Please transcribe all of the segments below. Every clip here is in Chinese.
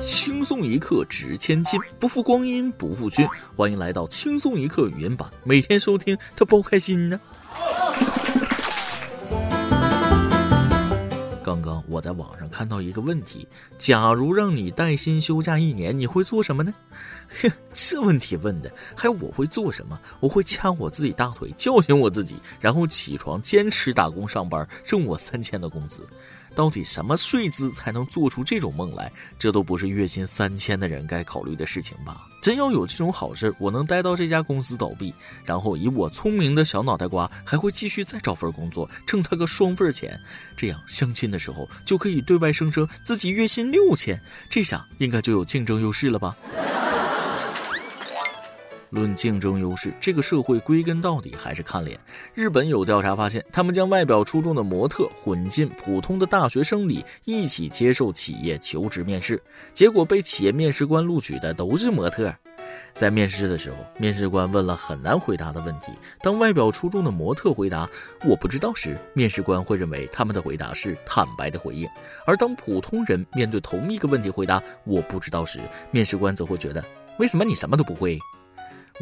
轻松一刻值千金，不负光阴不负君。欢迎来到轻松一刻语音版，每天收听，它包开心呢。刚刚我在网上看到一个问题：假如让你带薪休假一年，你会做什么呢？哼，这问题问的还我会做什么？我会掐我自己大腿，叫醒我自己，然后起床坚持打工上班，挣我三千的工资。到底什么税资才能做出这种梦来？这都不是月薪三千的人该考虑的事情吧？真要有这种好事，我能待到这家公司倒闭，然后以我聪明的小脑袋瓜，还会继续再找份工作，挣他个双份钱。这样相亲的时候就可以对外声称自己月薪六千，这下应该就有竞争优势了吧？论竞争优势，这个社会归根到底还是看脸。日本有调查发现，他们将外表出众的模特混进普通的大学生里，一起接受企业求职面试，结果被企业面试官录取的都是模特。在面试的时候，面试官问了很难回答的问题。当外表出众的模特回答“我不知道”时，面试官会认为他们的回答是坦白的回应；而当普通人面对同一个问题回答“我不知道”时，面试官则会觉得“为什么你什么都不会？”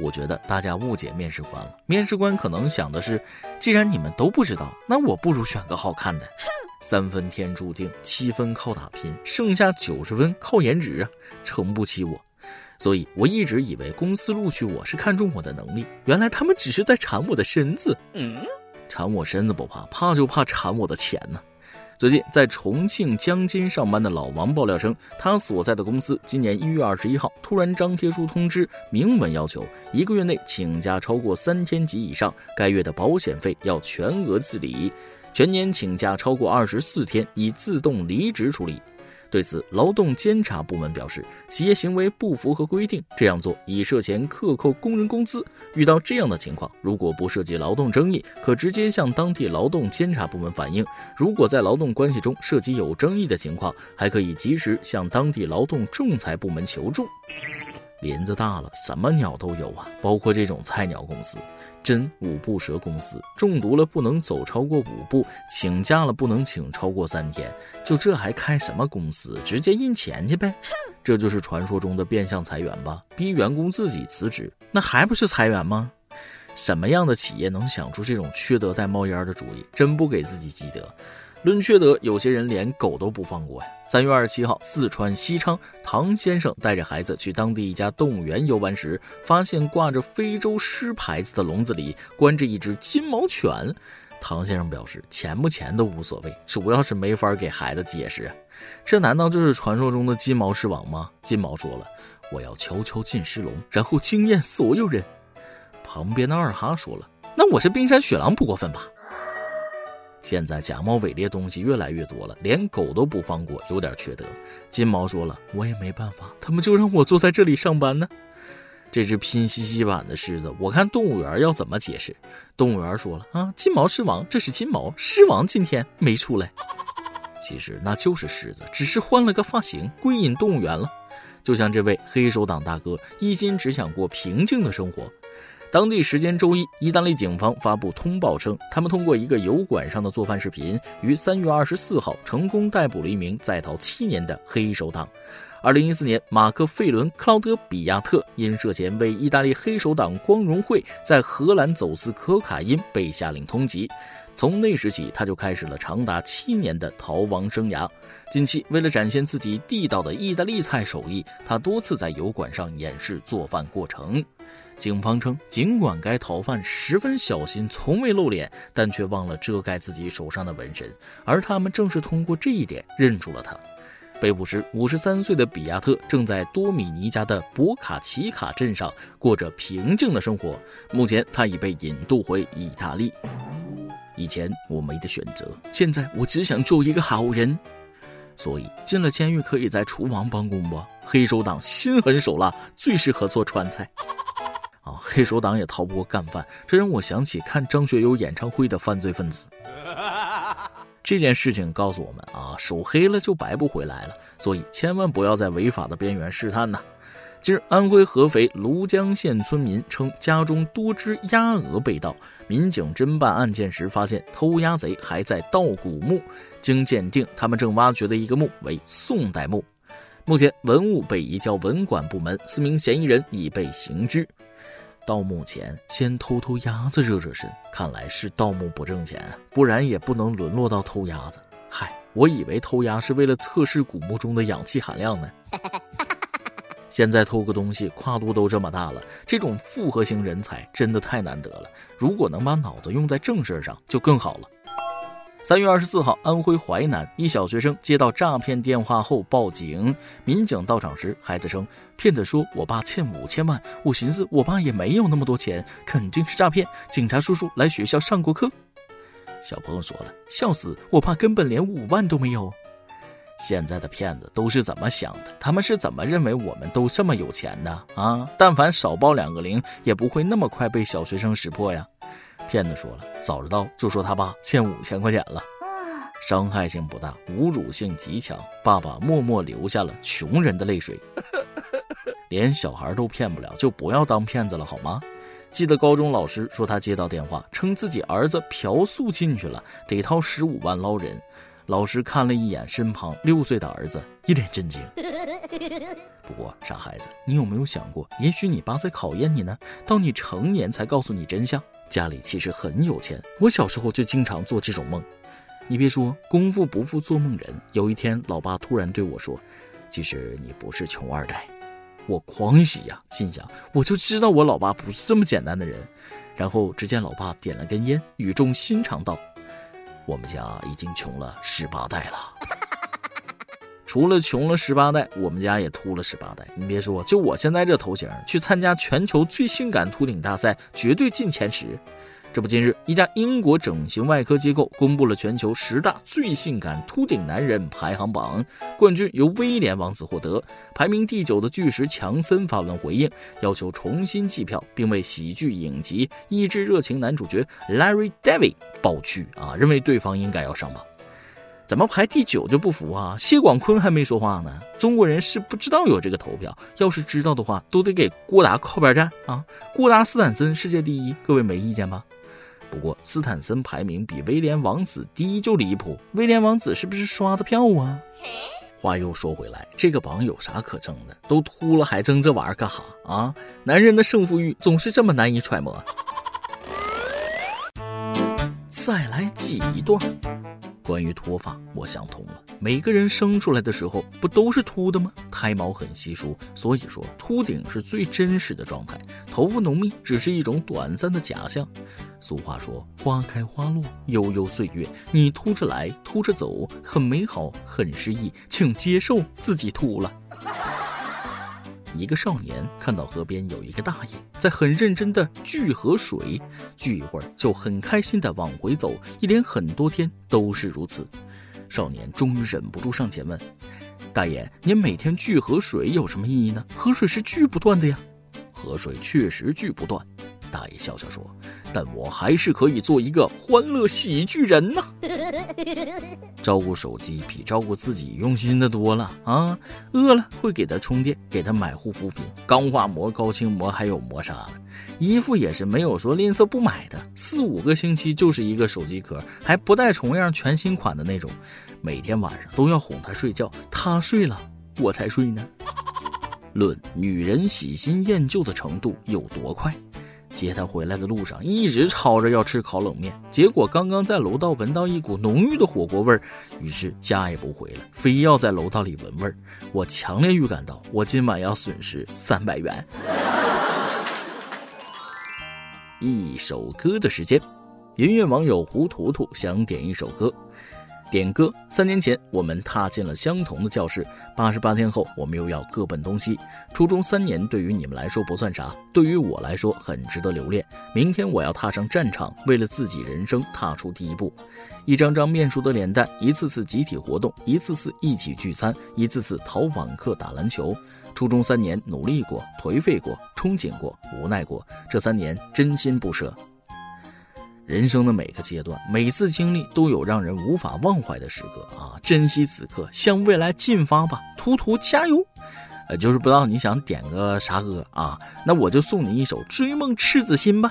我觉得大家误解面试官了。面试官可能想的是，既然你们都不知道，那我不如选个好看的。三分天注定，七分靠打拼，剩下九十分靠颜值啊，撑不起我。所以我一直以为公司录取我是看中我的能力，原来他们只是在馋我的身子。嗯，馋我身子不怕，怕就怕馋我的钱呢。最近在重庆江津上班的老王爆料称，他所在的公司今年一月二十一号突然张贴出通知，明文要求一个月内请假超过三天及以上，该月的保险费要全额自理；全年请假超过二十四天，以自动离职处理。对此，劳动监察部门表示，企业行为不符合规定，这样做已涉嫌克扣工人工资。遇到这样的情况，如果不涉及劳动争议，可直接向当地劳动监察部门反映；如果在劳动关系中涉及有争议的情况，还可以及时向当地劳动仲裁部门求助。林子大了，什么鸟都有啊，包括这种菜鸟公司。真五步蛇公司中毒了，不能走超过五步；请假了，不能请超过三天。就这还开什么公司？直接印钱去呗！这就是传说中的变相裁员吧？逼员工自己辞职，那还不是裁员吗？什么样的企业能想出这种缺德带冒烟的主意？真不给自己积德。论缺德，有些人连狗都不放过呀！三月二十七号，四川西昌，唐先生带着孩子去当地一家动物园游玩时，发现挂着非洲狮牌子的笼子里关着一只金毛犬。唐先生表示，钱不钱都无所谓，主要是没法给孩子解释。这难道就是传说中的金毛狮王吗？金毛说了：“我要悄悄进狮笼，然后惊艳所有人。”旁边的二哈说了：“那我是冰山雪狼不过分吧？”现在假冒伪劣东西越来越多了，连狗都不放过，有点缺德。金毛说了，我也没办法，他们就让我坐在这里上班呢。这只拼夕夕版的狮子，我看动物园要怎么解释？动物园说了啊，金毛狮王，这是金毛狮王，今天没出来。其实那就是狮子，只是换了个发型，归隐动物园了。就像这位黑手党大哥，一心只想过平静的生活。当地时间周一，意大利警方发布通报称，他们通过一个油管上的做饭视频，于三月二十四号成功逮捕了一名在逃七年的黑手党。二零一四年，马克·费伦·克劳德·比亚特因涉嫌为意大利黑手党光荣会在荷兰走私可卡因被下令通缉。从那时起，他就开始了长达七年的逃亡生涯。近期，为了展现自己地道的意大利菜手艺，他多次在油管上演示做饭过程。警方称，尽管该逃犯十分小心，从未露脸，但却忘了遮盖自己手上的纹身，而他们正是通过这一点认出了他。被捕时，五十三岁的比亚特正在多米尼加的博卡奇卡镇上过着平静的生活。目前，他已被引渡回意大利。以前我没得选择，现在我只想做一个好人。所以进了监狱可以在厨房帮工不？黑手党心狠手辣，最适合做川菜。啊，黑手党也逃不过干饭，这让我想起看张学友演唱会的犯罪分子。这件事情告诉我们啊，手黑了就白不回来了，所以千万不要在违法的边缘试探呐。近日，安徽合肥庐江县村民称家中多只鸭鹅被盗，民警侦办案件时发现偷鸭贼还在盗古墓，经鉴定，他们正挖掘的一个墓为宋代墓。目前文物被移交文管部门，四名嫌疑人已被刑拘。盗墓前，先偷偷鸭子热热身，看来是盗墓不挣钱，不然也不能沦落到偷鸭子。嗨，我以为偷鸭是为了测试古墓中的氧气含量呢。现在偷个东西，跨度都这么大了，这种复合型人才真的太难得了。如果能把脑子用在正事上，就更好了。三月二十四号，安徽淮南一小学生接到诈骗电话后报警。民警到场时，孩子称骗子说：“我爸欠五千万。”我寻思，我爸也没有那么多钱，肯定是诈骗。警察叔叔来学校上过课。小朋友说了：“笑死，我爸根本连五万都没有。”现在的骗子都是怎么想的？他们是怎么认为我们都这么有钱的啊？但凡少报两个零，也不会那么快被小学生识破呀。骗子说了，早知道就说他爸欠五千块钱了，伤害性不大，侮辱性极强。爸爸默默流下了穷人的泪水。连小孩都骗不了，就不要当骗子了好吗？记得高中老师说他接到电话，称自己儿子嫖宿进去了，得掏十五万捞人。老师看了一眼身旁六岁的儿子，一脸震惊。不过傻孩子，你有没有想过，也许你爸在考验你呢？到你成年才告诉你真相。家里其实很有钱，我小时候就经常做这种梦。你别说，功夫不负做梦人。有一天，老爸突然对我说：“其实你不是穷二代。”我狂喜呀，心想我就知道我老爸不是这么简单的人。然后只见老爸点了根烟，语重心长道：“我们家已经穷了十八代了。”除了穷了十八代，我们家也秃了十八代。你别说，就我现在这头型，去参加全球最性感秃顶大赛，绝对进前十。这不，近日一家英国整形外科机构公布了全球十大最性感秃顶男人排行榜，冠军由威廉王子获得。排名第九的巨石强森发文回应，要求重新计票，并为喜剧影集《意志热情》男主角 Larry David 抱屈啊，认为对方应该要上榜。怎么排第九就不服啊？谢广坤还没说话呢。中国人是不知道有这个投票，要是知道的话，都得给郭达靠边站啊！郭达斯坦森世界第一，各位没意见吧？不过斯坦森排名比威廉王子低就离谱，威廉王子是不是刷的票啊？话又说回来，这个榜有啥可争的？都秃了还争这玩意儿干哈啊？男人的胜负欲总是这么难以揣摩。再来记一段。关于脱发，我想通了。每个人生出来的时候不都是秃的吗？胎毛很稀疏，所以说秃顶是最真实的状态。头发浓密只是一种短暂的假象。俗话说，花开花落，悠悠岁月，你秃着来，秃着走，很美好，很诗意，请接受自己秃了。一个少年看到河边有一个大爷在很认真的聚河水，聚一会儿就很开心的往回走，一连很多天都是如此。少年终于忍不住上前问：“大爷，您每天聚河水有什么意义呢？河水是聚不断的呀。”河水确实聚不断。大爷笑笑说：“但我还是可以做一个欢乐喜剧人呢。照顾手机比照顾自己用心的多了啊！饿了会给他充电，给他买护肤品，钢化膜、高清膜，还有磨砂的。衣服也是没有说吝啬不买的，四五个星期就是一个手机壳，还不带重样，全新款的那种。每天晚上都要哄他睡觉，他睡了我才睡呢。论女人喜新厌旧的程度有多快？接他回来的路上，一直吵着要吃烤冷面，结果刚刚在楼道闻到一股浓郁的火锅味儿，于是家也不回了，非要在楼道里闻味儿。我强烈预感到，我今晚要损失三百元。一首歌的时间，音乐网友胡图图想点一首歌。点歌。三年前，我们踏进了相同的教室。八十八天后，我们又要各奔东西。初中三年对于你们来说不算啥，对于我来说很值得留恋。明天我要踏上战场，为了自己人生踏出第一步。一张张面熟的脸蛋，一次次集体活动，一次次一起聚餐，一次次逃网课打篮球。初中三年，努力过，颓废过，憧憬过，无奈过。这三年，真心不舍。人生的每个阶段，每次经历都有让人无法忘怀的时刻啊！珍惜此刻，向未来进发吧，图图加油！呃，就是不知道你想点个啥歌啊？那我就送你一首《追梦赤子心》吧。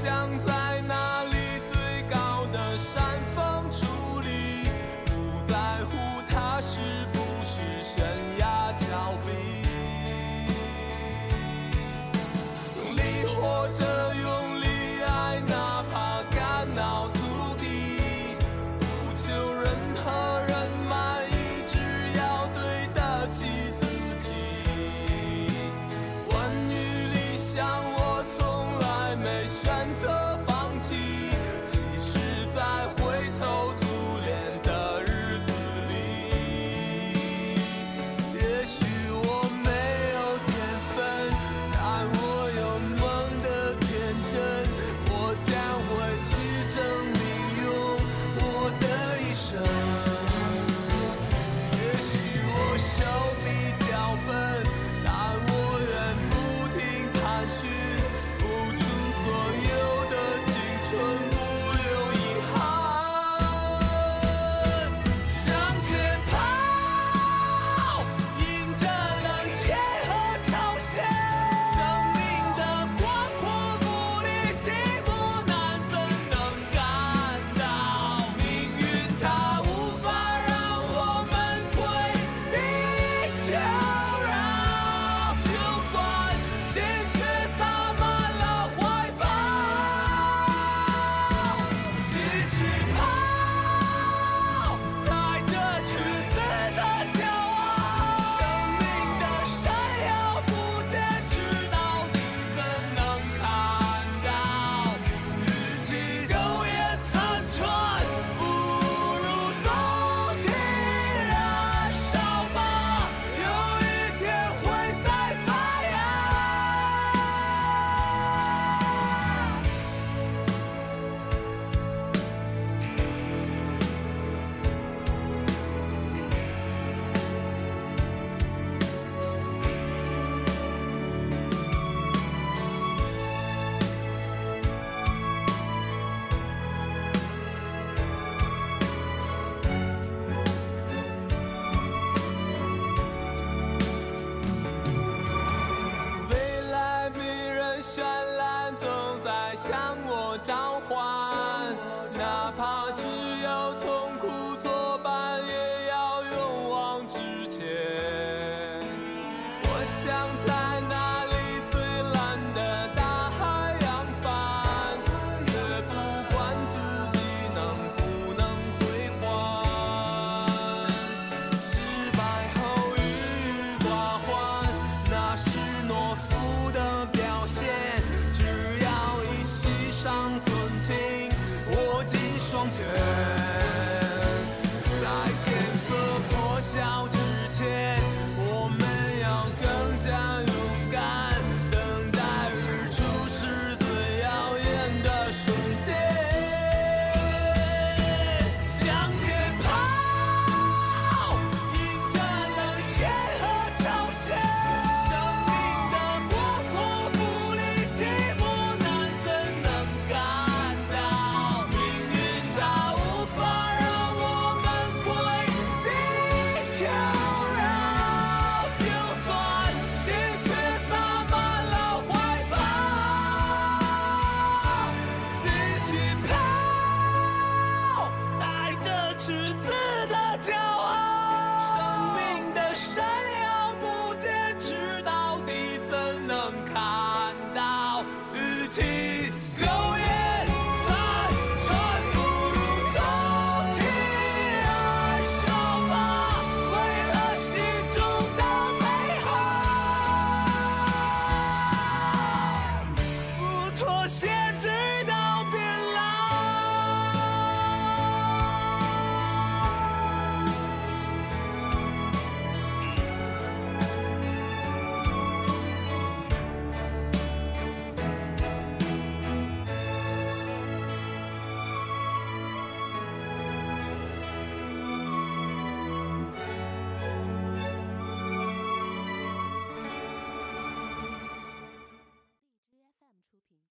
想